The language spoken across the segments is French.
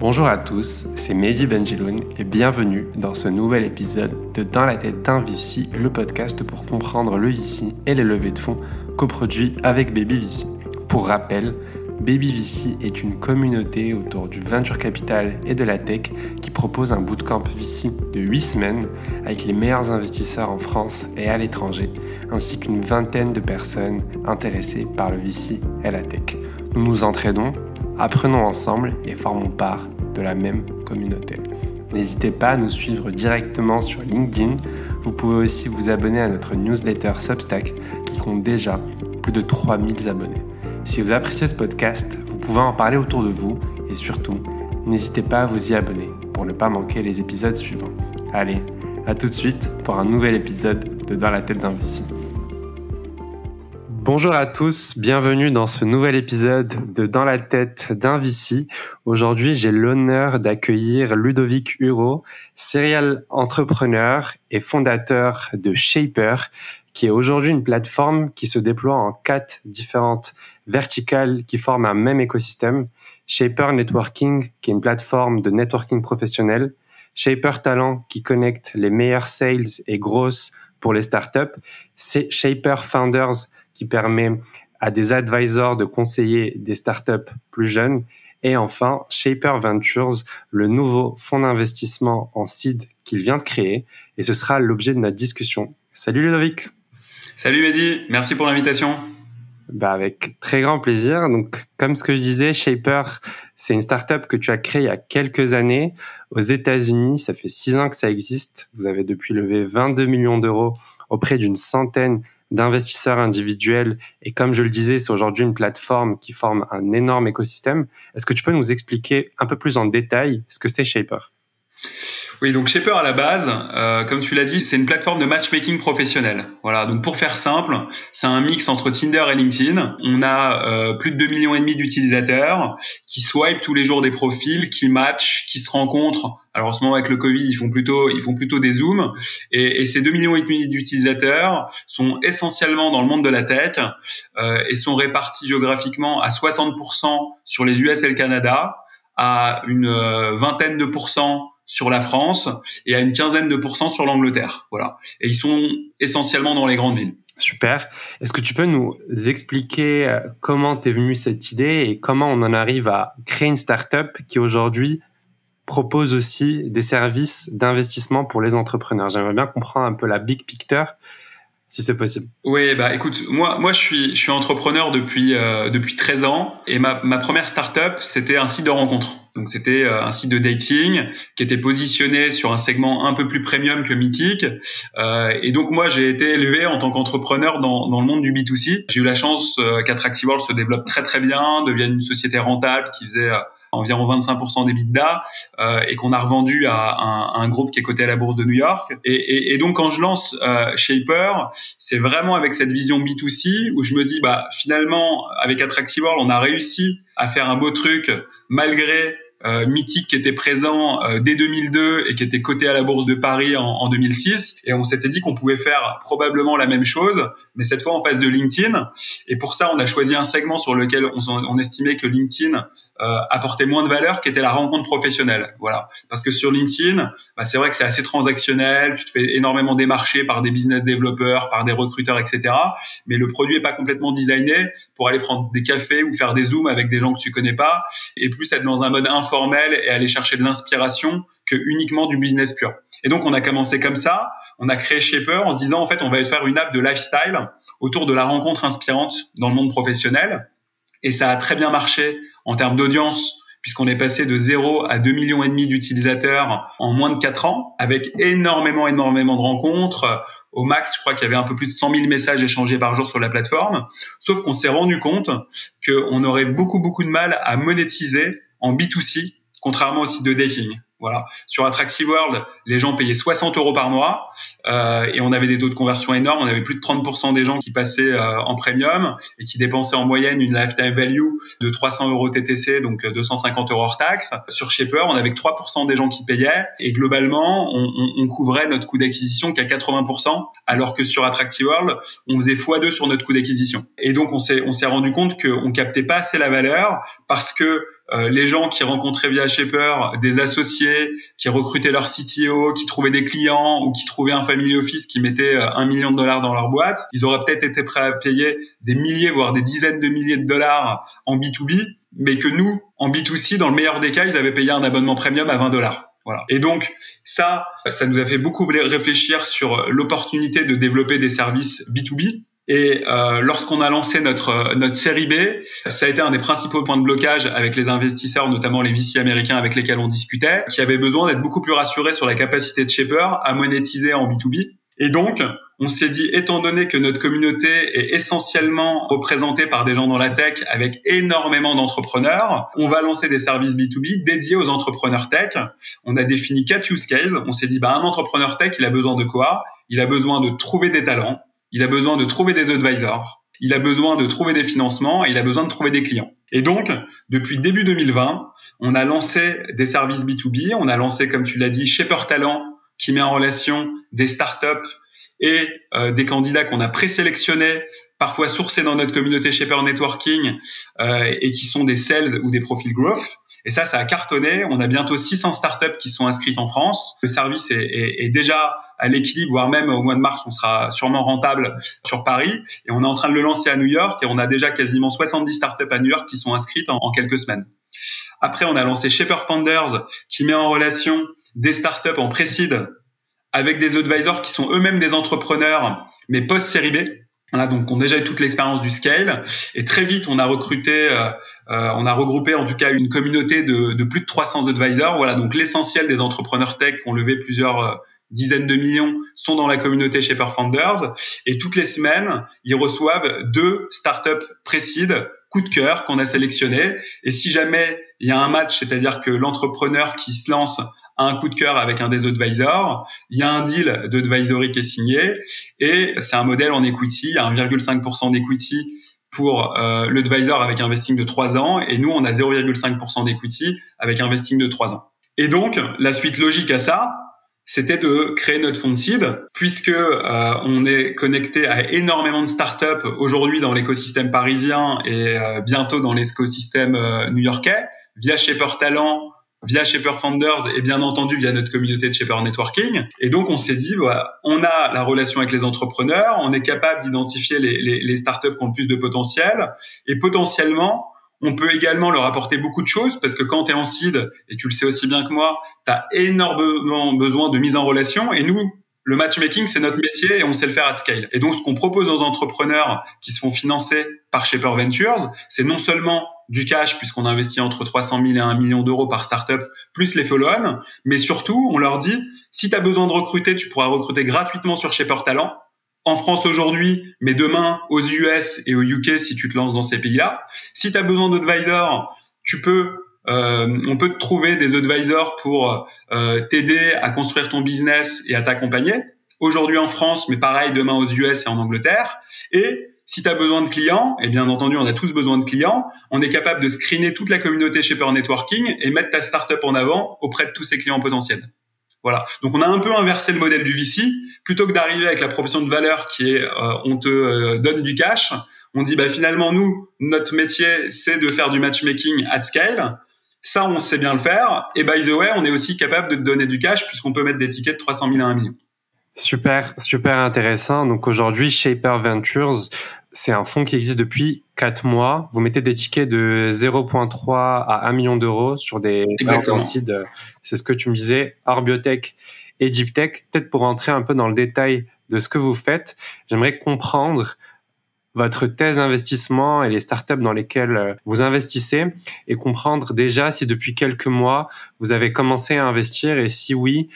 Bonjour à tous, c'est Mehdi Benjiloun et bienvenue dans ce nouvel épisode de Dans la tête d'un VC, le podcast pour comprendre le VC et les levées de fonds coproduits avec Baby VC. Pour rappel, Baby VC est une communauté autour du venture capital et de la tech qui propose un bootcamp VC de 8 semaines avec les meilleurs investisseurs en France et à l'étranger, ainsi qu'une vingtaine de personnes intéressées par le VC et la tech. Nous nous entraînons, apprenons ensemble et formons part de la même communauté. N'hésitez pas à nous suivre directement sur LinkedIn. Vous pouvez aussi vous abonner à notre newsletter Substack qui compte déjà plus de 3000 abonnés. Si vous appréciez ce podcast, vous pouvez en parler autour de vous et surtout, n'hésitez pas à vous y abonner pour ne pas manquer les épisodes suivants. Allez, à tout de suite pour un nouvel épisode de Dans la tête d'un. Bonjour à tous, bienvenue dans ce nouvel épisode de Dans la tête d'un VC. Aujourd'hui, j'ai l'honneur d'accueillir Ludovic Huro, serial entrepreneur et fondateur de Shaper, qui est aujourd'hui une plateforme qui se déploie en quatre différentes verticales qui forment un même écosystème. Shaper Networking, qui est une plateforme de networking professionnel. Shaper Talent, qui connecte les meilleurs sales et grosses pour les startups. Shaper Founders, qui permet à des advisors de conseiller des startups plus jeunes. Et enfin, Shaper Ventures, le nouveau fonds d'investissement en seed qu'il vient de créer. Et ce sera l'objet de notre discussion. Salut Ludovic. Salut Mehdi, merci pour l'invitation. Bah avec très grand plaisir. Donc, comme ce que je disais, Shaper, c'est une startup que tu as créée il y a quelques années aux États-Unis. Ça fait six ans que ça existe. Vous avez depuis levé 22 millions d'euros auprès d'une centaine d'investisseurs individuels. Et comme je le disais, c'est aujourd'hui une plateforme qui forme un énorme écosystème. Est-ce que tu peux nous expliquer un peu plus en détail ce que c'est Shaper? Oui, donc Shaper à la base, euh, comme tu l'as dit, c'est une plateforme de matchmaking professionnel. Voilà, donc pour faire simple, c'est un mix entre Tinder et LinkedIn. On a euh, plus de 2 millions et demi d'utilisateurs qui swipe tous les jours des profils, qui matchent, qui se rencontrent. Alors en ce moment avec le Covid, ils font plutôt ils font plutôt des zooms et, et ces 2 millions et demi d'utilisateurs sont essentiellement dans le monde de la tech euh, et sont répartis géographiquement à 60% sur les US et le Canada, à une euh, vingtaine de pourcents sur la France et à une quinzaine de pourcents sur l'Angleterre. Voilà. Et ils sont essentiellement dans les grandes villes. Super. Est-ce que tu peux nous expliquer euh, comment t'es venu cette idée et comment on en arrive à créer une startup qui aujourd'hui propose aussi des services d'investissement pour les entrepreneurs? J'aimerais bien comprendre un peu la big picture si c'est possible. Oui, bah écoute, moi, moi je suis, je suis entrepreneur depuis euh, depuis 13 ans et ma, ma première startup c'était un site de rencontre. Donc c'était euh, un site de dating qui était positionné sur un segment un peu plus premium que mythique. Euh, et donc moi j'ai été élevé en tant qu'entrepreneur dans, dans le monde du B2C. J'ai eu la chance euh, qu'Attractive se développe très très bien, devienne une société rentable qui faisait euh, environ 25% des bidas euh, et qu'on a revendu à un, un, groupe qui est coté à la bourse de New York. Et, et, et donc quand je lance euh, Shaper, c'est vraiment avec cette vision B2C où je me dis bah finalement avec Attractive on a réussi à faire un beau truc malgré euh, mythique qui était présent euh, dès 2002 et qui était coté à la bourse de Paris en, en 2006. Et on s'était dit qu'on pouvait faire probablement la même chose, mais cette fois en face de LinkedIn. Et pour ça, on a choisi un segment sur lequel on, on estimait que LinkedIn euh, apportait moins de valeur, qui était la rencontre professionnelle. Voilà, parce que sur LinkedIn, bah, c'est vrai que c'est assez transactionnel. Tu te fais énormément démarcher par des business développeurs, par des recruteurs, etc. Mais le produit est pas complètement designé pour aller prendre des cafés ou faire des zooms avec des gens que tu connais pas, et plus être dans un mode formel et aller chercher de l'inspiration que uniquement du business pur. Et donc on a commencé comme ça, on a créé Shaper en se disant en fait on va faire une app de lifestyle autour de la rencontre inspirante dans le monde professionnel et ça a très bien marché en termes d'audience puisqu'on est passé de 0 à 2 millions et demi d'utilisateurs en moins de 4 ans avec énormément énormément de rencontres au max, je crois qu'il y avait un peu plus de 100 000 messages échangés par jour sur la plateforme. Sauf qu'on s'est rendu compte qu'on aurait beaucoup, beaucoup de mal à monétiser en B2C, contrairement au site de dating. Voilà. Sur Attractive World, les gens payaient 60 euros par mois euh, et on avait des taux de conversion énormes. On avait plus de 30% des gens qui passaient euh, en premium et qui dépensaient en moyenne une lifetime value de 300 euros TTC, donc 250 euh, euros hors taxe. Sur Shaper, on avait que 3% des gens qui payaient et globalement, on, on, on couvrait notre coût d'acquisition qu'à 80%, alors que sur Attractive World, on faisait x2 sur notre coût d'acquisition. Et donc, on s'est rendu compte qu'on captait pas assez la valeur parce que euh, les gens qui rencontraient via Shaper des associés, qui recrutaient leur CTO, qui trouvaient des clients ou qui trouvaient un family office qui mettait euh, un million de dollars dans leur boîte, ils auraient peut-être été prêts à payer des milliers, voire des dizaines de milliers de dollars en B2B, mais que nous, en B2C, dans le meilleur des cas, ils avaient payé un abonnement premium à 20 dollars. Voilà. Et donc ça, ça nous a fait beaucoup réfléchir sur l'opportunité de développer des services B2B et euh, lorsqu'on a lancé notre notre série B, ça a été un des principaux points de blocage avec les investisseurs, notamment les VC américains avec lesquels on discutait, qui avaient besoin d'être beaucoup plus rassurés sur la capacité de Shaper à monétiser en B2B. Et donc, on s'est dit, étant donné que notre communauté est essentiellement représentée par des gens dans la tech avec énormément d'entrepreneurs, on va lancer des services B2B dédiés aux entrepreneurs tech. On a défini quatre use cases. On s'est dit, bah, un entrepreneur tech, il a besoin de quoi? Il a besoin de trouver des talents, il a besoin de trouver des advisors, il a besoin de trouver des financements il a besoin de trouver des clients. Et donc, depuis début 2020, on a lancé des services B2B, on a lancé, comme tu l'as dit, Shaper Talent, qui met en relation des startups et euh, des candidats qu'on a présélectionnés, parfois sourcés dans notre communauté Shaper Networking, euh, et qui sont des sales ou des profils growth. Et ça, ça a cartonné. On a bientôt 600 startups qui sont inscrites en France. Le service est déjà à l'équilibre, voire même au mois de mars, on sera sûrement rentable sur Paris. Et on est en train de le lancer à New York et on a déjà quasiment 70 startups à New York qui sont inscrites en, quelques semaines. Après, on a lancé Shaper Founders qui met en relation des startups en pré-seed avec des advisors qui sont eux-mêmes des entrepreneurs, mais post-série B. Voilà, donc on a déjà eu toute l'expérience du scale et très vite on a recruté, euh, euh, on a regroupé en tout cas une communauté de, de plus de 300 advisors. Voilà, donc l'essentiel des entrepreneurs tech qui ont levé plusieurs euh, dizaines de millions sont dans la communauté Shaper Founders. Et toutes les semaines ils reçoivent deux startups précides coup de cœur qu'on a sélectionné et si jamais il y a un match, c'est-à-dire que l'entrepreneur qui se lance un coup de cœur avec un des advisors, il y a un deal d'advisory qui est signé. Et c'est un modèle en equity, 1,5% d'equity pour euh, l'advisor avec un vesting de 3 ans. Et nous on a 0,5% d'equity avec un vesting de 3 ans. Et donc la suite logique à ça, c'était de créer notre fonds de seed, puisque euh, on est connecté à énormément de startups aujourd'hui dans l'écosystème parisien et euh, bientôt dans l'écosystème euh, new-yorkais, via Shaper Talent, via Shaper Founders et bien entendu via notre communauté de Shaper Networking. Et donc on s'est dit, voilà, on a la relation avec les entrepreneurs, on est capable d'identifier les, les, les startups qui ont le plus de potentiel et potentiellement on peut également leur apporter beaucoup de choses parce que quand tu es en seed, et tu le sais aussi bien que moi, tu as énormément besoin de mise en relation et nous, le matchmaking, c'est notre métier et on sait le faire à scale. Et donc, ce qu'on propose aux entrepreneurs qui se font financer par Shaper Ventures, c'est non seulement du cash, puisqu'on investit entre 300 000 et 1 million d'euros par startup, plus les follow-on, mais surtout, on leur dit, si tu as besoin de recruter, tu pourras recruter gratuitement sur Shaper Talent, en France aujourd'hui, mais demain aux US et au UK si tu te lances dans ces pays-là. Si tu as besoin d'advisors, tu peux euh, on peut te trouver des advisors pour euh, t'aider à construire ton business et à t'accompagner. Aujourd'hui en France, mais pareil demain aux US et en Angleterre. Et si tu as besoin de clients, et bien entendu on a tous besoin de clients, on est capable de screener toute la communauté Shaper Networking et mettre ta startup en avant auprès de tous ses clients potentiels. Voilà. Donc on a un peu inversé le modèle du VC. Plutôt que d'arriver avec la proposition de valeur qui est euh, on te euh, donne du cash, on dit bah finalement nous notre métier c'est de faire du matchmaking at scale. Ça on sait bien le faire. Et by the way on est aussi capable de te donner du cash puisqu'on peut mettre des tickets de 300 000 à 1 million. Super, super intéressant. Donc aujourd'hui, Shaper Ventures, c'est un fonds qui existe depuis 4 mois. Vous mettez des tickets de 0.3 à 1 million d'euros sur des sites. C'est ce que tu me disais, Arbiotech et Deep Tech. Peut-être pour entrer un peu dans le détail de ce que vous faites, j'aimerais comprendre votre thèse d'investissement et les startups dans lesquelles euh, vous investissez et comprendre déjà si depuis quelques mois vous avez commencé à investir et si oui,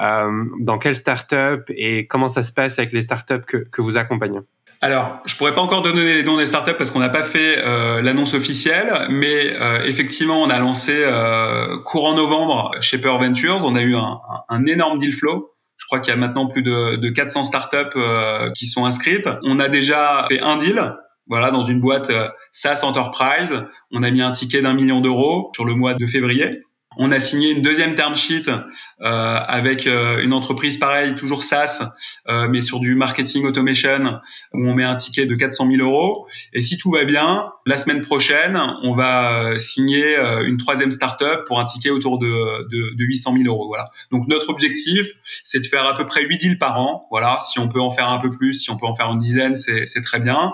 euh, dans quelles startups et comment ça se passe avec les startups que, que vous accompagnez alors, je pourrais pas encore donner les noms des startups parce qu'on n'a pas fait euh, l'annonce officielle, mais euh, effectivement, on a lancé euh, courant novembre Shaper Ventures. On a eu un, un énorme deal flow. Je crois qu'il y a maintenant plus de, de 400 startups euh, qui sont inscrites. On a déjà fait un deal. Voilà, dans une boîte euh, SaaS Enterprise, on a mis un ticket d'un million d'euros sur le mois de février. On a signé une deuxième term sheet euh, avec euh, une entreprise pareille, toujours SaaS, euh, mais sur du marketing automation, où on met un ticket de 400 000 euros. Et si tout va bien, la semaine prochaine, on va signer une troisième startup pour un ticket autour de, de, de 800 000 euros. Voilà. Donc notre objectif, c'est de faire à peu près 8 deals par an. Voilà. Si on peut en faire un peu plus, si on peut en faire une dizaine, c'est très bien.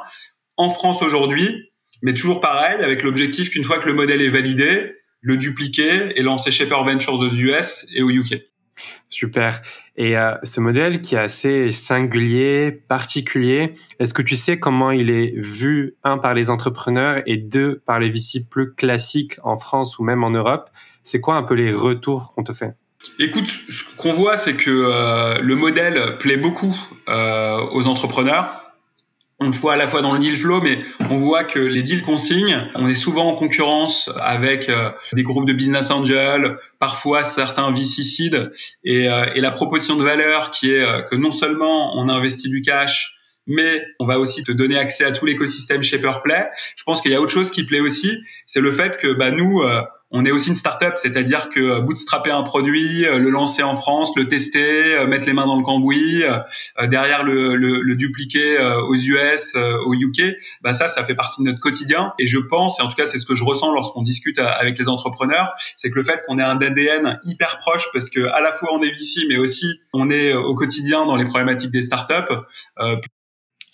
En France aujourd'hui, mais toujours pareil, avec l'objectif qu'une fois que le modèle est validé, le dupliquer et lancer Shaper Ventures aux US et au UK. Super. Et euh, ce modèle qui est assez singulier, particulier, est-ce que tu sais comment il est vu, un, par les entrepreneurs et deux, par les VC plus classiques en France ou même en Europe? C'est quoi un peu les retours qu'on te fait? Écoute, ce qu'on voit, c'est que euh, le modèle plaît beaucoup euh, aux entrepreneurs on le voit à la fois dans le deal flow, mais on voit que les deals qu'on signe, on est souvent en concurrence avec euh, des groupes de business angels, parfois certains seed, et, euh, et la proposition de valeur qui est euh, que non seulement on investit du cash, mais on va aussi te donner accès à tout l'écosystème Shaperplay. Je pense qu'il y a autre chose qui plaît aussi, c'est le fait que bah, nous, on est aussi une startup, c'est-à-dire que euh, bootstrapper un produit, euh, le lancer en France, le tester, euh, mettre les mains dans le cambouis, derrière le, le, le dupliquer aux US, au UK, bah ça, ça fait partie de notre quotidien. Et je pense, et en tout cas c'est ce que je ressens lorsqu'on discute avec les entrepreneurs, c'est que le fait qu'on ait un ADN hyper proche, parce que à la fois on est VC, mais aussi on est au quotidien dans les problématiques des startups,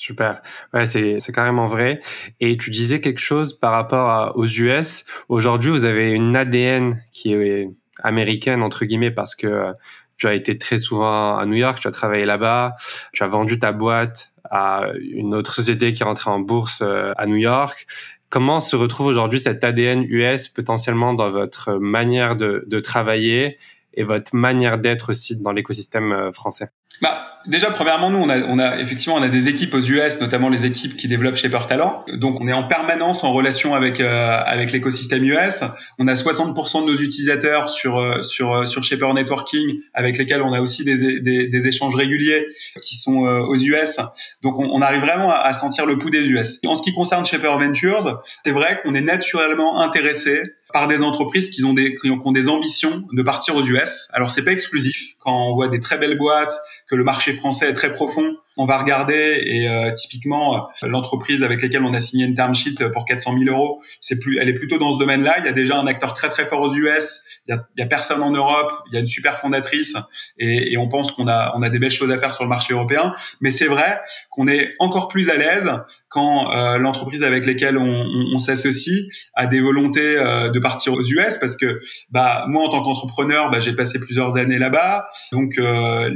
Super. Ouais, c'est, c'est carrément vrai. Et tu disais quelque chose par rapport aux US. Aujourd'hui, vous avez une ADN qui est américaine, entre guillemets, parce que tu as été très souvent à New York, tu as travaillé là-bas, tu as vendu ta boîte à une autre société qui est rentrée en bourse euh, à New York. Comment se retrouve aujourd'hui cet ADN US potentiellement dans votre manière de, de travailler et votre manière d'être aussi dans l'écosystème euh, français? Bah, déjà, premièrement, nous, on a, on a effectivement, on a des équipes aux US, notamment les équipes qui développent Shaper Talent. Donc, on est en permanence en relation avec euh, avec l'écosystème US. On a 60% de nos utilisateurs sur euh, sur euh, sur Shaper Networking, avec lesquels on a aussi des, des, des échanges réguliers qui sont aux US. Donc, on, on arrive vraiment à, à, sentir le pouls des US. En ce qui concerne Shaper Ventures, c'est vrai qu'on est naturellement intéressé par des entreprises qui ont des qui ont des ambitions de partir aux US. Alors, c'est pas exclusif. Quand on voit des très belles boîtes que le marché français est très profond. On va regarder et euh, typiquement euh, l'entreprise avec laquelle on a signé une term sheet pour 400 000 euros, c'est plus, elle est plutôt dans ce domaine-là. Il y a déjà un acteur très très fort aux US. Il y a, personne en Europe. Il y a une super fondatrice et, on pense qu'on a on a des belles choses à faire sur le marché européen. Mais c'est vrai qu'on est encore plus à l'aise quand euh, l'entreprise avec laquelle on, on, s'associe a des volontés euh, de partir aux US parce que bah moi en tant qu'entrepreneur bah, j'ai passé plusieurs années là-bas donc euh,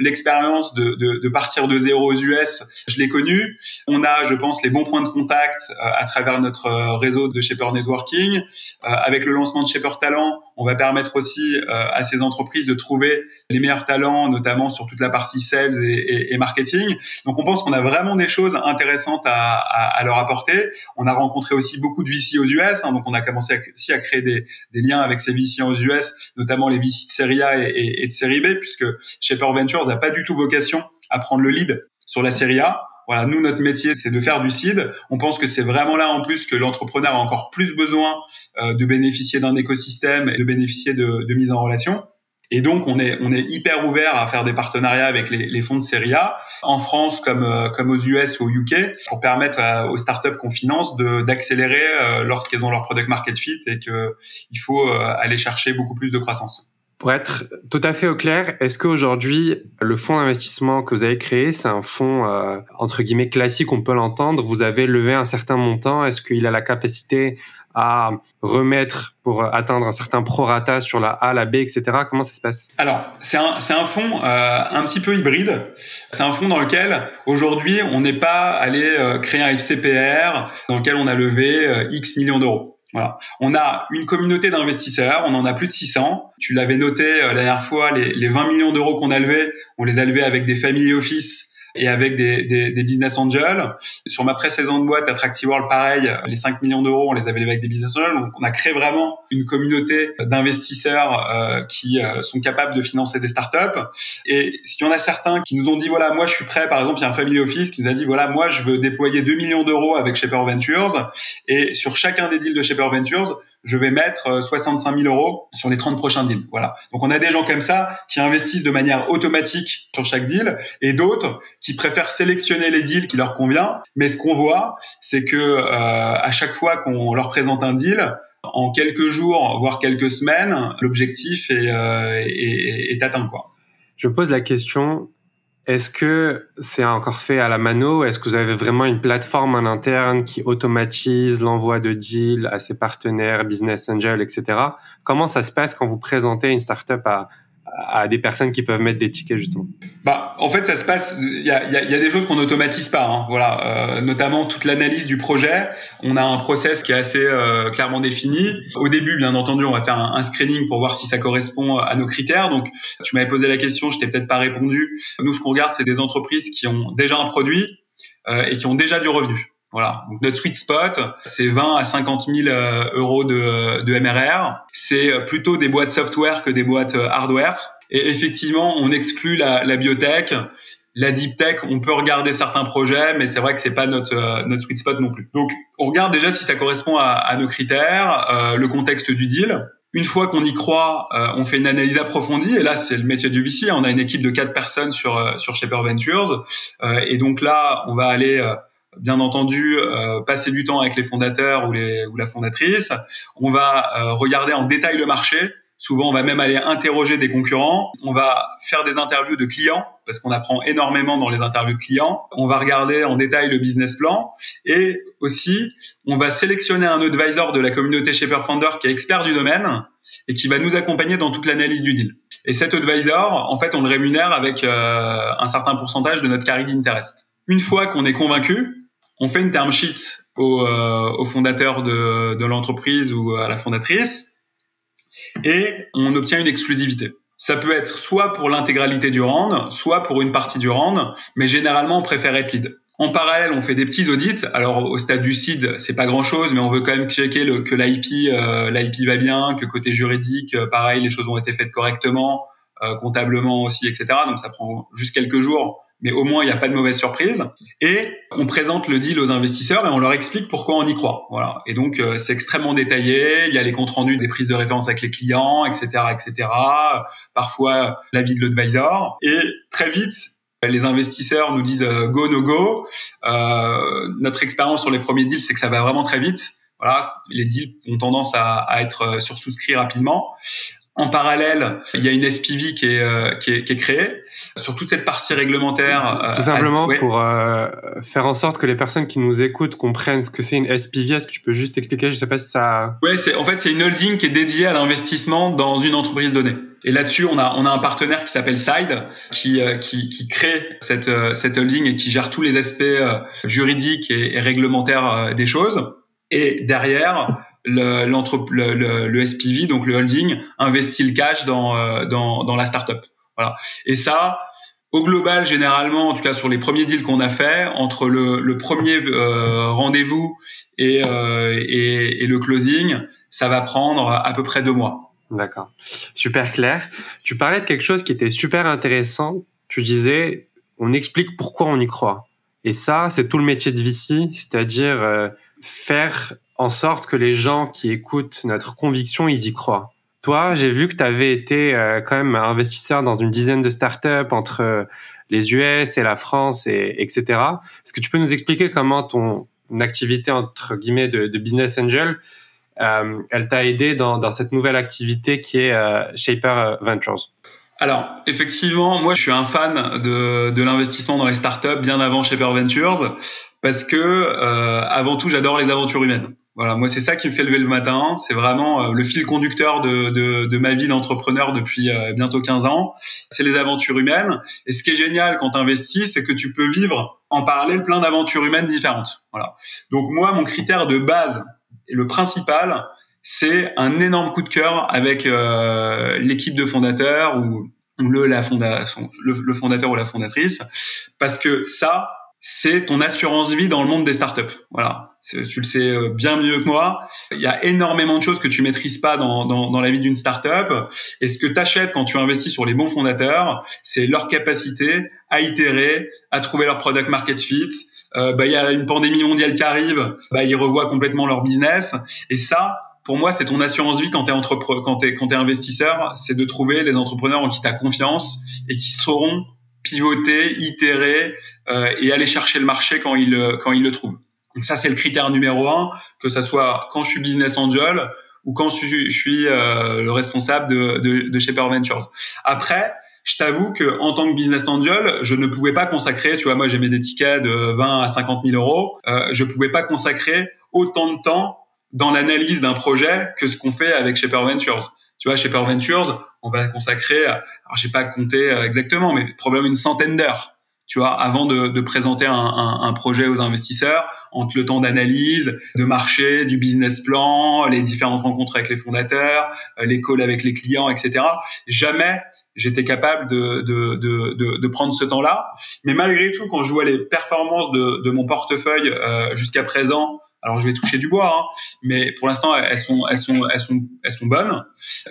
l'expérience de, de, de, partir de zéro aux US je l'ai connue on a je pense les bons points de contact euh, à travers notre euh, réseau de Shaper Networking avec le lancement de Shaper Talent on va permettre aussi à ces entreprises de trouver les meilleurs talents notamment sur toute la partie sales et, et, et marketing donc on pense qu'on a vraiment des choses intéressantes à, à, leur apporter. On a rencontré aussi beaucoup de VC aux US, hein, donc on a commencé à, aussi à créer des, des, liens avec ces VC aux US, notamment les VC de série A et, et, de série B, puisque Shaper Ventures n'a pas du tout vocation à prendre le lead sur la série A. Voilà, nous, notre métier, c'est de faire du seed. On pense que c'est vraiment là, en plus, que l'entrepreneur a encore plus besoin euh, de bénéficier d'un écosystème et de bénéficier de, de mise en relation. Et donc, on est, on est hyper ouvert à faire des partenariats avec les, les fonds de série A, en France comme, euh, comme aux US ou au UK, pour permettre aux startups qu'on finance d'accélérer euh, lorsqu'elles ont leur product market fit et qu'il faut euh, aller chercher beaucoup plus de croissance. Pour être tout à fait au clair, est-ce qu'aujourd'hui, le fonds d'investissement que vous avez créé, c'est un fonds, euh, entre guillemets, classique, on peut l'entendre, vous avez levé un certain montant, est-ce qu'il a la capacité à remettre pour atteindre un certain prorata sur la A, la B, etc. Comment ça se passe? Alors, c'est un, un fonds euh, un petit peu hybride. C'est un fonds dans lequel, aujourd'hui, on n'est pas allé euh, créer un FCPR dans lequel on a levé euh, X millions d'euros. Voilà. On a une communauté d'investisseurs, on en a plus de 600. Tu l'avais noté euh, la dernière fois, les, les 20 millions d'euros qu'on a levés, on les a levés avec des family office et avec des, des, des, business angels. Sur ma précédente boîte, Attractive World, pareil, les 5 millions d'euros, on les avait avec des business angels. Donc, on a créé vraiment une communauté d'investisseurs euh, qui euh, sont capables de financer des startups. Et s'il y en a certains qui nous ont dit, voilà, moi, je suis prêt, par exemple, il y a un family office qui nous a dit, voilà, moi, je veux déployer 2 millions d'euros avec Shaper Ventures. Et sur chacun des deals de Shaper Ventures, je vais mettre 65 000 euros sur les 30 prochains deals. Voilà. Donc on a des gens comme ça qui investissent de manière automatique sur chaque deal et d'autres qui préfèrent sélectionner les deals qui leur convient. Mais ce qu'on voit, c'est que euh, à chaque fois qu'on leur présente un deal, en quelques jours, voire quelques semaines, l'objectif est, euh, est, atteint. Quoi. Je pose la question, est-ce que c'est encore fait à la mano? Est-ce que vous avez vraiment une plateforme en interne qui automatise l'envoi de deals à ses partenaires, business angels, etc. Comment ça se passe quand vous présentez une startup à, à des personnes qui peuvent mettre des tickets justement bah, en fait, ça se passe. Il y a, y, a, y a, des choses qu'on n'automatise pas. Hein, voilà, euh, notamment toute l'analyse du projet. On a un process qui est assez euh, clairement défini. Au début, bien entendu, on va faire un, screening pour voir si ça correspond à nos critères. Donc, tu m'avais posé la question, je t'ai peut-être pas répondu. Nous, ce qu'on regarde, c'est des entreprises qui ont déjà un produit euh, et qui ont déjà du revenu. Voilà. Donc notre sweet spot, c'est 20 à 50 000 euh, euros de, de MRR. C'est euh, plutôt des boîtes software que des boîtes euh, hardware. Et effectivement, on exclut la, la biotech. La deep tech, on peut regarder certains projets, mais c'est vrai que c'est pas notre notre sweet spot non plus. Donc, on regarde déjà si ça correspond à, à nos critères, euh, le contexte du deal. Une fois qu'on y croit, euh, on fait une analyse approfondie. Et là, c'est le métier du VC. On a une équipe de quatre personnes sur sur Shaper Ventures. Euh, et donc là, on va aller bien entendu euh, passer du temps avec les fondateurs ou, les, ou la fondatrice. On va euh, regarder en détail le marché. Souvent, on va même aller interroger des concurrents. On va faire des interviews de clients parce qu'on apprend énormément dans les interviews de clients. On va regarder en détail le business plan et aussi, on va sélectionner un advisor de la communauté Shaper Founder qui est expert du domaine et qui va nous accompagner dans toute l'analyse du deal. Et cet advisor, en fait, on le rémunère avec euh, un certain pourcentage de notre carry d'interest. Une fois qu'on est convaincu, on fait une term sheet au, euh, fondateur de, l'entreprise ou à la fondatrice et on obtient une exclusivité. Ça peut être soit pour l'intégralité du round, soit pour une partie du round, mais généralement on préfère être lead. En parallèle, on fait des petits audits. Alors au stade du seed, c'est pas grand chose, mais on veut quand même checker que l'IP, euh, l'IP va bien, que côté juridique, euh, pareil, les choses ont été faites correctement, comptablement aussi, etc. Donc ça prend juste quelques jours mais au moins il n'y a pas de mauvaise surprise. Et on présente le deal aux investisseurs et on leur explique pourquoi on y croit. Voilà. Et donc euh, c'est extrêmement détaillé. Il y a les comptes rendus des prises de référence avec les clients, etc., etc. Parfois l'avis de l'advisor. Et très vite, les investisseurs nous disent euh, go no go. Euh, notre expérience sur les premiers deals, c'est que ça va vraiment très vite. Voilà, les deals ont tendance à, à être euh, sursouscrits rapidement. En parallèle, il y a une SPV qui est, euh, qui est, qui est créée sur toute cette partie réglementaire. Euh, Tout simplement pour euh, faire en sorte que les personnes qui nous écoutent comprennent ce que c'est une SPV. Est-ce que tu peux juste expliquer Je sais pas si ça. Ouais, c'est en fait c'est une holding qui est dédiée à l'investissement dans une entreprise donnée. Et là-dessus, on a on a un partenaire qui s'appelle Side qui qui, qui crée cette cette holding et qui gère tous les aspects juridiques et, et réglementaires des choses. Et derrière, le, le, le, le, SPV, donc le holding, investit le cash dans, euh, dans, dans la startup. Voilà. Et ça, au global, généralement, en tout cas sur les premiers deals qu'on a fait, entre le, le premier euh, rendez-vous et, euh, et, et, le closing, ça va prendre à peu près deux mois. D'accord. Super clair. Tu parlais de quelque chose qui était super intéressant. Tu disais, on explique pourquoi on y croit. Et ça, c'est tout le métier de VC, c'est-à-dire euh, faire en sorte que les gens qui écoutent notre conviction, ils y croient. Toi, j'ai vu que tu avais été euh, quand même investisseur dans une dizaine de startups entre euh, les US et la France, et, etc. Est-ce que tu peux nous expliquer comment ton activité entre guillemets de, de business angel, euh, elle t'a aidé dans, dans, cette nouvelle activité qui est euh, Shaper Ventures? Alors, effectivement, moi, je suis un fan de, de l'investissement dans les startups bien avant Shaper Ventures parce que, euh, avant tout, j'adore les aventures humaines. Voilà, moi c'est ça qui me fait lever le matin. C'est vraiment euh, le fil conducteur de, ma vie d'entrepreneur depuis euh, bientôt 15 ans. C'est les aventures humaines. Et ce qui est génial quand tu investis, c'est que tu peux vivre en parallèle plein d'aventures humaines différentes. Voilà. Donc moi, mon critère de base et le principal, c'est un énorme coup de cœur avec euh, l'équipe de fondateurs ou, le fondateur ou la fondatrice, parce que ça, c'est ton assurance vie dans le monde des startups. Voilà, tu le sais euh, bien mieux que moi. Il y a énormément de choses que tu maîtrises pas dans, dans, dans la vie d'une startup. Et ce que tu achètes quand tu investis sur les bons fondateurs, c'est leur capacité à itérer, à trouver leur product market fit. Euh, bah, il y a une pandémie mondiale qui arrive, bah, ils revoient complètement leur business. Et ça, pour moi, c'est ton assurance vie quand tu es, quand es, quand es investisseur, c'est de trouver les entrepreneurs en qui tu as confiance et qui sauront pivoter, itérer euh, et aller chercher le marché quand ils, quand ils le trouvent. Donc ça, c'est le critère numéro un, que ça soit quand je suis business angel ou quand je, suis euh, le responsable de, de, de Shaper Ventures. Après, je t'avoue que en tant que business angel, je ne pouvais pas consacrer, tu vois, moi j'aimais des tickets de 20 à 50 000 euros, euh, je pouvais pas consacrer autant de temps dans l'analyse d'un projet que ce qu'on fait avec Shaper Ventures. Tu vois, Shaper Ventures, on va consacrer, alors j'ai pas compté euh, exactement, mais probablement une centaine d'heures tu vois, avant de, de présenter un, un, un, projet aux investisseurs, entre le temps d'analyse, de marché, du business plan, les différentes rencontres avec les fondateurs, euh, les calls avec les clients, etc. Jamais j'étais capable de, de, de, de, prendre ce temps-là. Mais malgré tout, quand je vois les performances de, de mon portefeuille euh, jusqu'à présent, alors je vais toucher du bois, hein, mais pour l'instant elles sont, elles sont, elles sont, elles sont bonnes.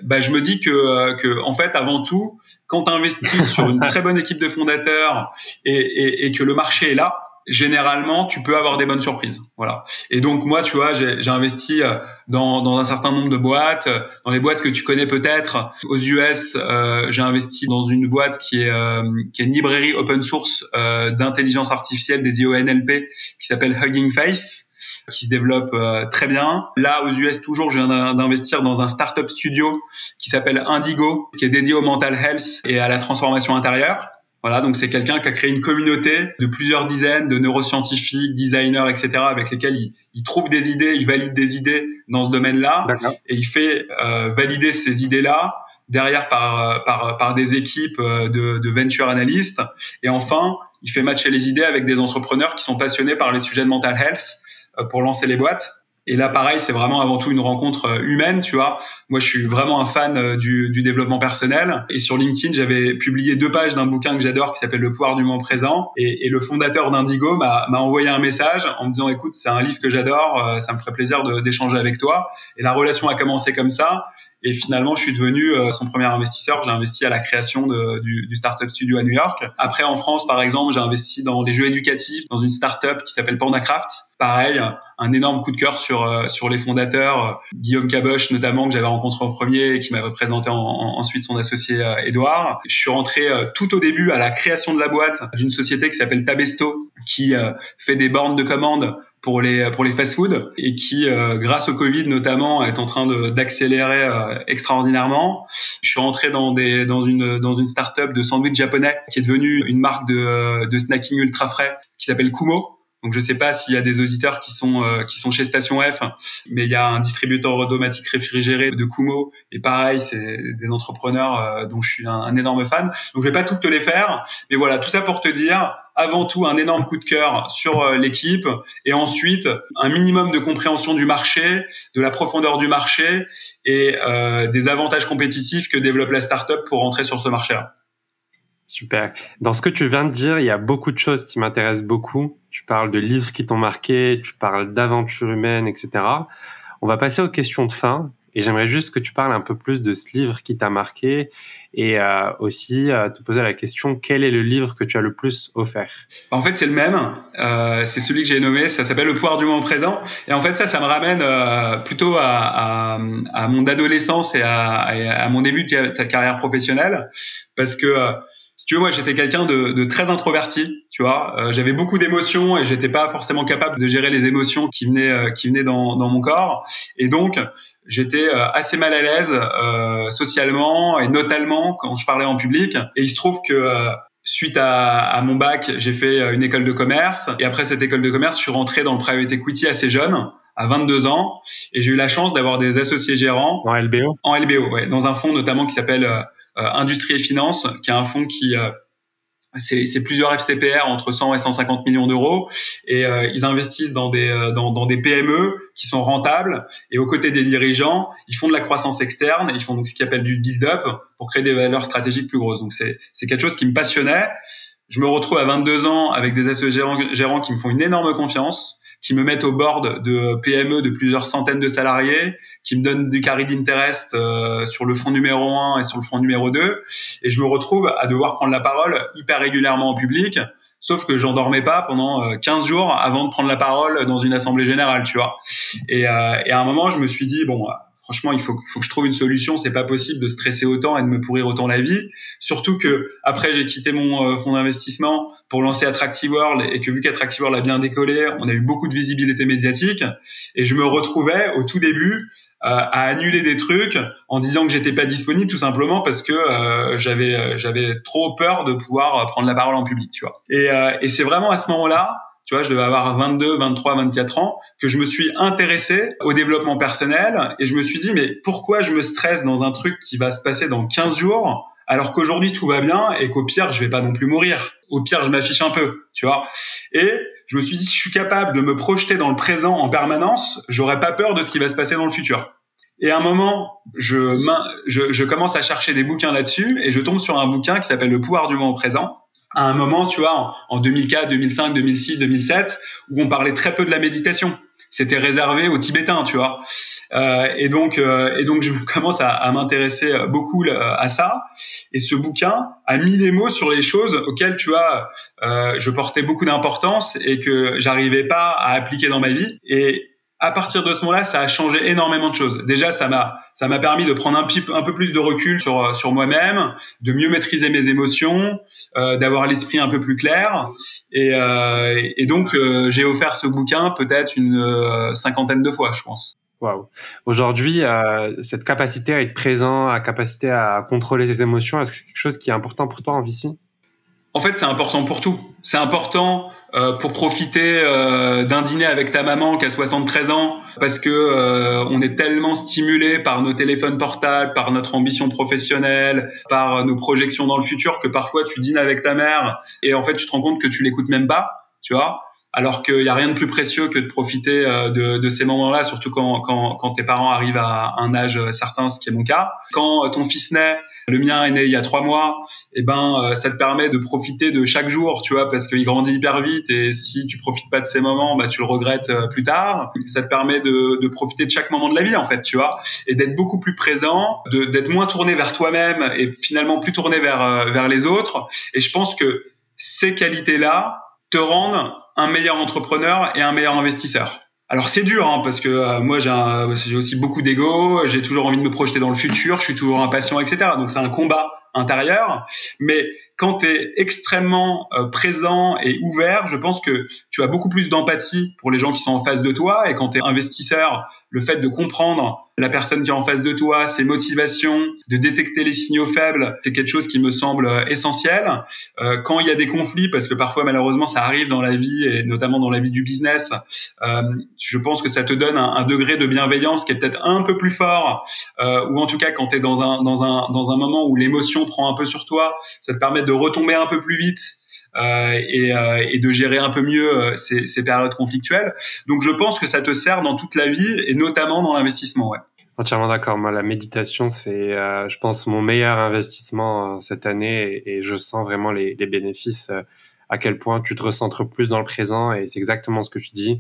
Bah, je me dis que, que en fait, avant tout, quand tu investis sur une très bonne équipe de fondateurs et, et, et que le marché est là, généralement, tu peux avoir des bonnes surprises. Voilà. Et donc moi, tu vois, j'ai investi euh, dans, dans, un certain nombre de boîtes, euh, dans les boîtes que tu connais peut-être. Aux US, euh, j'ai investi dans une boîte qui est, euh, qui est une librairie open source euh, d'intelligence artificielle dédiée au NLP, qui s'appelle Hugging Face qui se développe très bien. Là, aux US, toujours, je viens d'investir dans un startup studio qui s'appelle Indigo, qui est dédié au mental health et à la transformation intérieure. Voilà, donc c'est quelqu'un qui a créé une communauté de plusieurs dizaines de neuroscientifiques, designers, etc., avec lesquels il, il trouve des idées, il valide des idées dans ce domaine-là, et il fait euh, valider ces idées-là derrière par, euh, par, par des équipes euh, de, de venture analystes. Et enfin, il fait matcher les idées avec des entrepreneurs qui sont passionnés par les sujets de mental health pour lancer les boîtes. Et là, pareil, c'est vraiment avant tout une rencontre euh, humaine, tu vois. Moi, je suis vraiment un fan euh, du, du développement personnel. Et sur LinkedIn, j'avais publié deux pages d'un bouquin que j'adore qui s'appelle Le pouvoir du moment présent. Et, et le fondateur d'Indigo m'a envoyé un message en me disant, écoute, c'est un livre que j'adore, euh, ça me ferait plaisir d'échanger avec toi. Et la relation a commencé comme ça. Et finalement, je suis devenu son premier investisseur. J'ai investi à la création de, du, du Startup Studio à New York. Après, en France, par exemple, j'ai investi dans des jeux éducatifs, dans une startup qui s'appelle PandaCraft. Pareil, un énorme coup de cœur sur euh, sur les fondateurs, euh, Guillaume Caboche notamment que j'avais rencontré en premier et qui m'avait présenté ensuite son associé Edouard. Euh, je suis rentré tout au début à la création de la boîte d'une société qui s'appelle Tabesto qui fait des bornes de commande pour les pour les fast-food et qui, grâce au Covid notamment, est en train d'accélérer extraordinairement. Je suis rentré dans des dans une dans une start-up de sandwich japonais qui est devenue une marque de de snacking ultra frais qui s'appelle Kumo donc je sais pas s'il y a des auditeurs qui sont euh, qui sont chez Station F, mais il y a un distributeur automatique réfrigéré de Kumo et pareil, c'est des entrepreneurs euh, dont je suis un, énorme fan. Donc je vais pas toutes te les faire, mais voilà, tout ça pour te dire avant tout un énorme coup de cœur sur euh, l'équipe et ensuite un minimum de compréhension du marché, de la profondeur du marché et des avantages compétitifs que développe la startup pour rentrer sur ce marché-là. Super. Dans ce que tu viens de dire, il y a beaucoup de choses qui m'intéressent beaucoup. Tu parles de livres qui t'ont marqué, tu parles d'aventures humaines, etc. On va passer aux questions de fin. Et j'aimerais juste que tu parles un peu plus de ce livre qui t'a marqué et euh, aussi euh, te poser la question quel est le livre que tu as le plus offert? En fait, c'est le même. Euh, c'est celui que j'ai nommé. Ça s'appelle Le pouvoir du moment présent. Et en fait, ça, ça me ramène plutôt à, mon adolescence et à, mon début de ta carrière professionnelle, parce que si tu veux, moi, j'étais quelqu'un de, de, très introverti, tu vois. Euh, j'avais beaucoup d'émotions et j'étais pas forcément capable de gérer les émotions qui venaient, euh, qui venaient dans, dans, mon corps. Et donc, j'étais euh, assez mal à l'aise socialement et notamment quand je parlais en public. Et il se trouve que Suite à, à, mon bac, j'ai fait une école de commerce et après cette école de commerce, je suis rentré dans le private equity assez jeune, à 22 ans, et j'ai eu la chance d'avoir des associés gérants en LBO. En LBO, ouais, dans un fonds notamment qui s'appelle euh, Industrie et Finance, qui est un fonds qui euh, c'est plusieurs FCPR entre 100 et 150 millions d'euros. Et euh, ils investissent dans des dans, dans, des PME qui sont rentables. Et aux côtés des dirigeants ils font de la croissance externe. Ils font donc ce qu'ils appellent du build up pour créer des valeurs stratégiques plus grosses. Donc c'est c'est quelque chose qui me passionnait. Je me retrouve à 22 ans avec des associés gérants, gérants qui me font une énorme confiance qui me mettent au board de PME de plusieurs centaines de salariés, qui me donnent du carry d'interest euh, sur le fonds numéro 1 et sur le fonds numéro 2. Et je me retrouve à devoir prendre la parole hyper régulièrement en public Sauf que j'en dormais pas pendant 15 jours avant de prendre la parole dans une assemblée générale, tu vois. Et, et à un moment, je me suis dit bon, franchement, il faut, faut que je trouve une solution. C'est pas possible de stresser autant et de me pourrir autant la vie. Surtout que après, j'ai quitté mon euh, fonds d'investissement pour lancer Attractive World et que vu qu'Attractive World a bien décollé, on a eu beaucoup de visibilité médiatique et je me retrouvais au tout début euh, à annuler des trucs en disant que j'étais pas disponible tout simplement parce que euh, j'avais j'avais trop peur de pouvoir prendre la parole en public, tu vois. Et, et c'est vraiment à ce moment-là tu vois, je devais avoir 22, 23, 24 ans, que je me suis intéressé au développement personnel et je me suis dit, mais pourquoi je me stresse dans un truc qui va se passer dans 15 jours alors qu'aujourd'hui tout va bien et qu'au pire, je vais pas non plus mourir. Au pire, je m'affiche un peu, tu vois. Et je me suis dit, si je suis capable de me projeter dans le présent en permanence, j'aurais pas peur de ce qui va se passer dans le futur. Et à un moment, je, je, commence à chercher des bouquins là-dessus et je tombe sur un bouquin qui s'appelle Le pouvoir du moment présent à un moment, tu vois, en, 2004, 2005, 2006, 2007, où on parlait très peu de la méditation. C'était réservé aux Tibétains, tu vois. Euh, et donc, euh, et donc, je commence à, à m'intéresser beaucoup à ça. Et ce bouquin a mis des mots sur les choses auxquelles, tu vois, euh, je portais beaucoup d'importance et que j'arrivais pas à appliquer dans ma vie. Et à partir de ce moment-là, ça a changé énormément de choses. Déjà, ça m'a ça m'a permis de prendre un, un peu plus de recul sur sur moi-même, de mieux maîtriser mes émotions, euh, d'avoir l'esprit un peu plus clair. Et, euh, et donc, euh, j'ai offert ce bouquin peut-être une euh, cinquantaine de fois, je pense. Waouh. Aujourd'hui, euh, cette capacité à être présent, à capacité à contrôler ses émotions, est-ce que c'est quelque chose qui est important pour toi en VC En fait, c'est important pour tout. C'est important euh, pour profiter euh, d'un dîner avec ta maman qui a 73 ans parce que euh, on est tellement stimulé par nos téléphones portables, par notre ambition professionnelle, par nos projections dans le futur que parfois tu dînes avec ta mère et en fait tu te rends compte que tu l'écoutes même pas, tu vois alors qu'il n'y a rien de plus précieux que de profiter de, de ces moments-là, surtout quand, quand, quand, tes parents arrivent à un âge certain, ce qui est mon cas. Quand ton fils naît, le mien est né il y a trois mois, et eh ben euh, ça te permet de profiter de chaque jour, tu vois, parce qu'il grandit hyper vite et si tu profites pas de ces moments, bah tu le regrettes euh, plus tard. Ça te permet de, de profiter de chaque moment de la vie en fait, tu vois, et d'être beaucoup plus présent, d'être moins tourné vers toi-même et finalement plus tourné vers euh, vers les autres. Et je pense que ces qualités-là te rendent un meilleur entrepreneur et un meilleur investisseur. Alors c'est dur hein, parce que euh, moi j'ai aussi beaucoup d'ego, j'ai toujours envie de me projeter dans le futur, je suis toujours impatient, etc. Donc c'est un combat intérieur. Mais quand tu es extrêmement euh, présent et ouvert, je pense que tu as beaucoup plus d'empathie pour les gens qui sont en face de toi. Et quand tu es investisseur, le fait de comprendre la personne qui est en face de toi, ses motivations, de détecter les signaux faibles, c'est quelque chose qui me semble euh, essentiel. Euh, quand il y a des conflits, parce que parfois malheureusement ça arrive dans la vie et notamment dans la vie du business, euh, je pense que ça te donne un, un, degré de bienveillance qui est peut-être un peu plus fort, euh, ou en tout cas quand tu es dans un, dans, un, dans un moment où l'émotion prend un peu sur toi, ça te permet de retomber un peu plus vite et, euh, et, de gérer un peu mieux euh, ces, périodes conflictuelles. Donc je pense que ça te sert dans toute la vie et notamment dans l'investissement. Entièrement d'accord. Moi, la méditation, c'est, euh, je pense, mon meilleur investissement cette année et, je sens vraiment les, les bénéfices. à quel point tu te recentres plus dans le présent et c'est exactement ce que tu dis.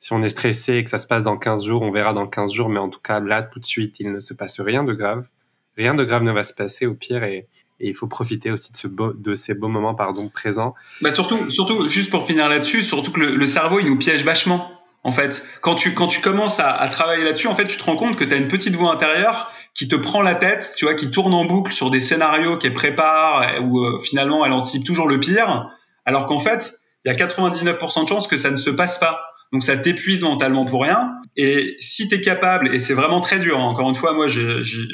Si on est stressé et que ça se passe dans 15 jours, on verra dans 15 jours, mais en tout cas, là, tout de suite, il ne se passe rien de grave. Rien de grave ne va se passer au pire et, et il faut profiter aussi de, ce beau, de ces beaux moments pardon, présents. Bah surtout, surtout, juste pour finir là-dessus, surtout que le, cerveau, il nous piège vachement. En fait, quand tu, quand tu commences à, à travailler là-dessus, en fait, tu te rends compte que tu as une petite voix intérieure qui te prend la tête, tu vois, qui tourne en boucle sur des scénarios qu'elle prépare, où euh, finalement elle anticipe toujours le pire, alors qu'en fait, il y a 99% de chances que ça ne se passe pas. Donc ça t'épuise mentalement pour rien. Et si tu es capable, et c'est vraiment très dur, hein, encore une fois, moi,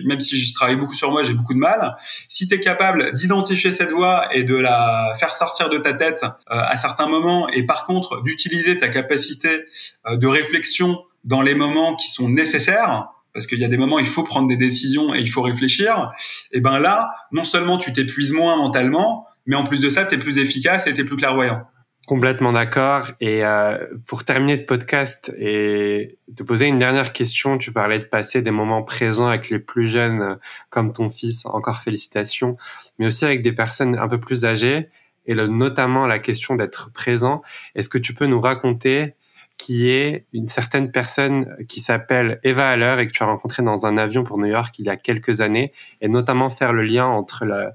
même si je travaille beaucoup sur moi, j'ai beaucoup de mal, si tu es capable d'identifier cette voix et de la faire sortir de ta tête euh, à certains moments, et par contre d'utiliser ta capacité euh, de réflexion dans les moments qui sont nécessaires, parce qu'il y a des moments où il faut prendre des décisions et il faut réfléchir, et ben là, non seulement tu t'épuises moins mentalement, mais en plus de ça, tu es plus efficace et tu es plus clairvoyant. Complètement d'accord. Et euh, pour terminer ce podcast et te poser une dernière question, tu parlais de passer des moments présents avec les plus jeunes, euh, comme ton fils, encore félicitations, mais aussi avec des personnes un peu plus âgées, et notamment la question d'être présent. Est-ce que tu peux nous raconter qui est une certaine personne qui s'appelle Eva Haller et que tu as rencontré dans un avion pour New York il y a quelques années, et notamment faire le lien entre le,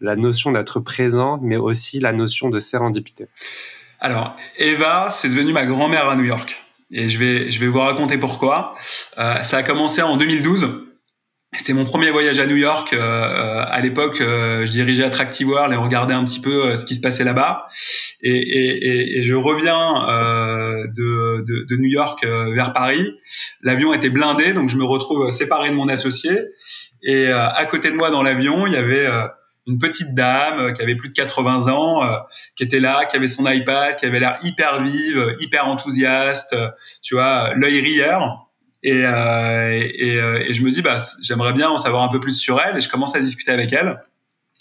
la notion d'être présent, mais aussi la notion de sérendipité Alors, Eva, c'est devenu ma grand-mère à New York. Et je vais, je vais vous raconter pourquoi. Euh, ça a commencé en 2012. C'était mon premier voyage à New York. Euh, euh, à l'époque, je dirigeais Attractive World et on regardait un petit peu ce qui se passait là-bas. Et, et, et, je reviens de, de, de, New York vers Paris. L'avion était blindé, donc je me retrouve séparé de mon associé. Et à côté de moi dans l'avion, il y avait une petite dame euh, qui avait plus de 80 ans, euh, qui était là, qui avait son iPad, qui avait l'air hyper vive, hyper enthousiaste, euh, tu vois, l'œil rieur. Et, et, et, je me dis, bah, j'aimerais bien en savoir un peu plus sur elle. Et je commence à discuter avec elle.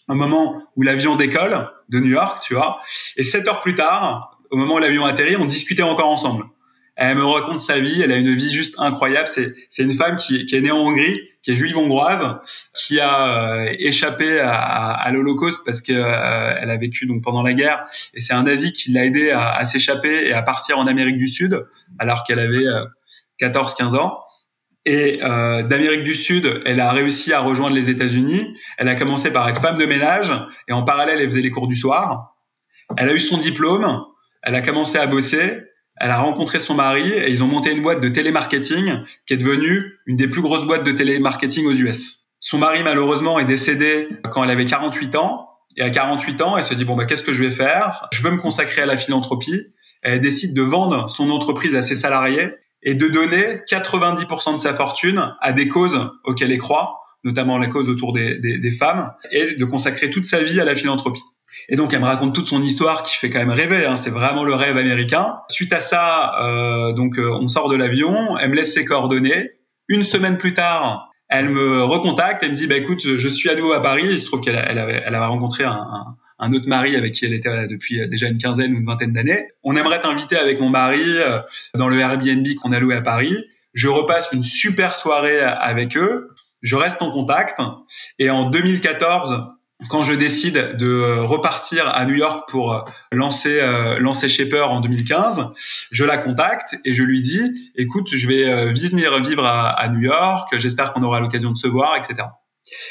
Un moment où l'avion décolle de New York, tu vois. Et sept heures plus tard, au moment où l'avion atterrit, on discutait encore ensemble. Elle me raconte sa vie. Elle a une vie juste incroyable. C'est, une femme qui, qui est née en Hongrie, qui est juive hongroise, qui a euh, échappé à, à, l'Holocauste parce que euh, elle a vécu donc pendant la guerre. Et c'est un nazi qui l'a aidé à, à s'échapper et à partir en Amérique du Sud alors qu'elle avait 14-15 euh, ans. Et euh, d'Amérique du Sud, elle a réussi à rejoindre les États-Unis. Elle a commencé par être femme de ménage et en parallèle, elle faisait les cours du soir. Elle a eu son diplôme. Elle a commencé à bosser elle a rencontré son mari et ils ont monté une boîte de télémarketing qui est devenue une des plus grosses boîtes de télémarketing aux US. Son mari, malheureusement, est décédé quand elle avait 48 ans. Et à 48 ans, elle se dit, bon, bah, qu'est-ce que je vais faire? Je veux me consacrer à la philanthropie. Elle décide de vendre son entreprise à ses salariés et de donner 90% de sa fortune à des causes auxquelles elle croit, notamment la cause autour des, des, des femmes, et de consacrer toute sa vie à la philanthropie. Et donc, elle me raconte toute son histoire qui fait quand même rêver. Hein. C'est vraiment le rêve américain. Suite à ça, euh, donc euh, on sort de l'avion. Elle me laisse ses coordonnées. Une semaine plus tard, elle me recontacte. Elle me dit, bah écoute, je suis à nouveau à Paris. Il se trouve qu'elle elle avait, elle avait rencontré un, un, autre mari avec qui elle était depuis déjà une quinzaine ou une vingtaine d'années. On aimerait t'inviter avec mon mari euh, dans le Airbnb qu'on a loué à Paris. Je repasse une super soirée avec eux. Je reste en contact. Et en 2014, quand je décide de repartir à New York pour euh, lancer euh, lancer Shaper en 2015, je la contacte et je lui dis écoute, je vais euh, venir vivre à, à New York, j'espère qu'on aura l'occasion de se voir, etc.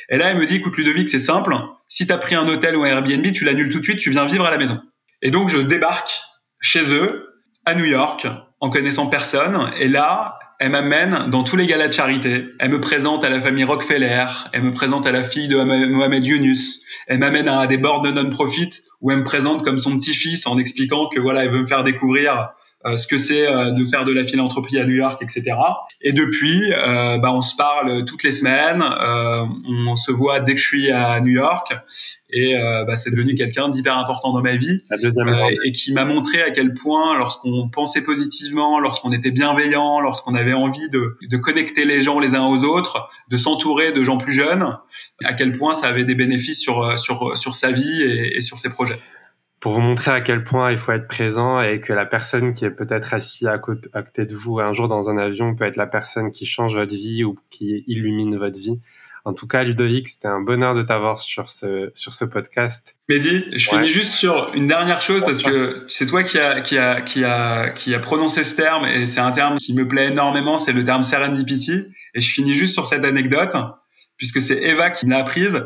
Et là, elle me dit écoute Ludovic, c'est simple, si tu as pris un hôtel ou un Airbnb, tu l'annules tout de suite, tu viens vivre à la maison. Et donc je débarque chez eux à New York en connaissant personne et là, elle m'amène dans tous les galas de charité. Elle me présente à la famille Rockefeller. Elle me présente à la fille de Mohamed Yunus. Elle m'amène à des bords de non-profit où elle me présente comme son petit-fils en expliquant que voilà, elle veut me faire découvrir ce que c'est euh, de faire de la philanthropie à New York, etc. Et depuis, euh, bah, on se parle toutes les semaines, on se voit dès que je suis à New York, et bah, c'est devenu quelqu'un d'hyper important dans ma vie, et qui m'a montré à quel point, lorsqu'on pensait positivement, lorsqu'on était bienveillant, lorsqu'on avait envie de, de connecter les gens les uns aux autres, de s'entourer de gens plus jeunes, à quel point ça avait des bénéfices sur sur sur sa vie et, et sur ses projets pour vous montrer à quel point il faut être présent et que la personne qui est peut-être assise à côté, à côté de vous un jour dans un avion peut être la personne qui change votre vie ou qui illumine votre vie. En tout cas, Ludovic, c'était un bonheur de t'avoir sur ce sur ce podcast. Mehdi, je finis juste sur une dernière chose parce que c'est toi qui a qui a qui a qui a prononcé ce terme et c'est un terme qui me plaît énormément, c'est le terme serendipity et je finis juste sur cette anecdote puisque c'est Eva qui l'a apprise.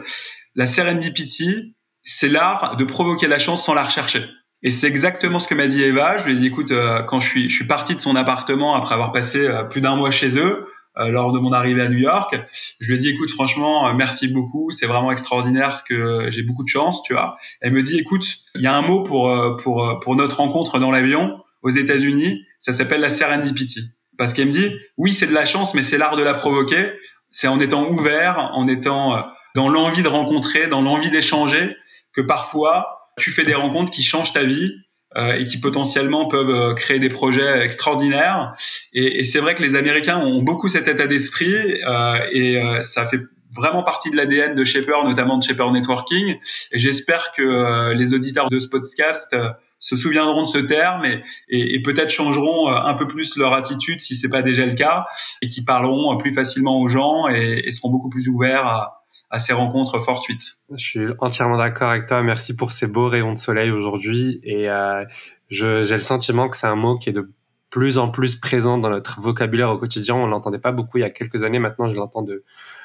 La serendipity, c'est l'art de provoquer la chance sans la rechercher. Et c'est exactement ce que m'a dit Eva. Je lui ai dit, écoute, euh, quand je suis, je suis parti de son appartement après avoir passé euh, plus d'un mois chez eux, euh, lors de mon arrivée à New York, je lui ai dit, écoute, franchement, merci beaucoup, c'est vraiment extraordinaire parce que j'ai beaucoup de chance, tu vois. Elle me dit, écoute, il y a un mot pour, pour, pour notre rencontre dans l'avion aux États-Unis, ça s'appelle la serendipity. Parce qu'elle me dit, oui, c'est de la chance, mais c'est l'art de la provoquer. C'est en étant ouvert, en étant dans l'envie de rencontrer, dans l'envie d'échanger, que parfois tu fais des rencontres qui changent ta vie euh, et qui potentiellement peuvent euh, créer des projets extraordinaires. Et, et c'est vrai que les Américains ont beaucoup cet état d'esprit euh, et euh, ça fait vraiment partie de l'ADN de Shaper, notamment de Shaper Networking. Et j'espère que euh, les auditeurs de ce podcast se souviendront de ce terme et, et, et peut-être changeront un peu plus leur attitude si c'est pas déjà le cas et qui parleront plus facilement aux gens et, et seront beaucoup plus ouverts à, à ces rencontres fortuites. Je suis entièrement d'accord avec toi. Merci pour ces beaux rayons de soleil aujourd'hui. Et euh, j'ai le sentiment que c'est un mot qui est de plus en plus présent dans notre vocabulaire au quotidien. On l'entendait pas beaucoup il y a quelques années. Maintenant, je l'entends de,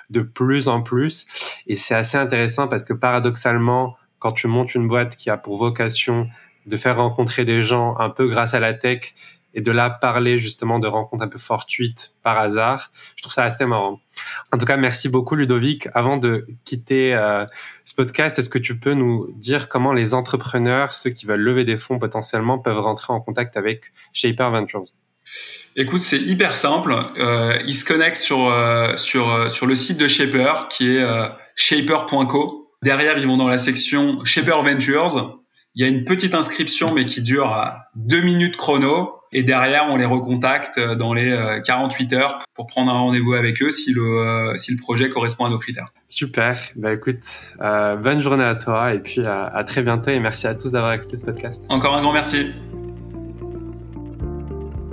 de plus en plus. Et c'est assez intéressant parce que paradoxalement, quand tu montes une boîte qui a pour vocation de faire rencontrer des gens un peu grâce à la tech et de là parler justement de rencontres un peu fortuites par hasard. Je trouve ça assez marrant. En tout cas, merci beaucoup Ludovic. Avant de quitter euh, ce podcast, est-ce que tu peux nous dire comment les entrepreneurs, ceux qui veulent lever des fonds potentiellement, peuvent rentrer en contact avec Shaper Ventures? Écoute, c'est hyper simple. Euh, ils se connectent sur euh, sur sur le site de Shaper qui est shaper.co. Derrière, ils vont dans la section Shaper Ventures. Il y a une petite inscription, mais qui dure deux minutes chrono. Et derrière, on les recontacte dans les 48 heures pour prendre un rendez-vous avec eux si le, si le projet correspond à nos critères. Super. Bah écoute, euh, bonne journée à toi et puis à, à très bientôt et merci à tous d'avoir écouté ce podcast. Encore un grand merci.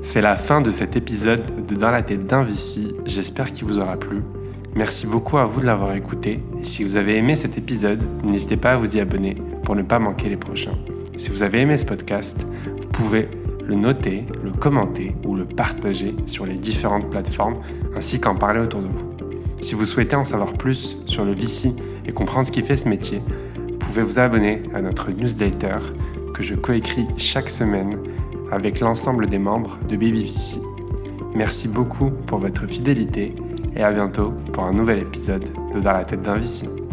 C'est la fin de cet épisode de Dans la tête d'un Vici. J'espère qu'il vous aura plu. Merci beaucoup à vous de l'avoir écouté. Et si vous avez aimé cet épisode, n'hésitez pas à vous y abonner pour ne pas manquer les prochains. Si vous avez aimé ce podcast, vous pouvez le noter, le commenter ou le partager sur les différentes plateformes ainsi qu'en parler autour de vous. Si vous souhaitez en savoir plus sur le VC et comprendre ce qui fait ce métier, vous pouvez vous abonner à notre newsletter que je coécris chaque semaine avec l'ensemble des membres de BabyVC. Merci beaucoup pour votre fidélité et à bientôt pour un nouvel épisode de Dans la tête d'un VC.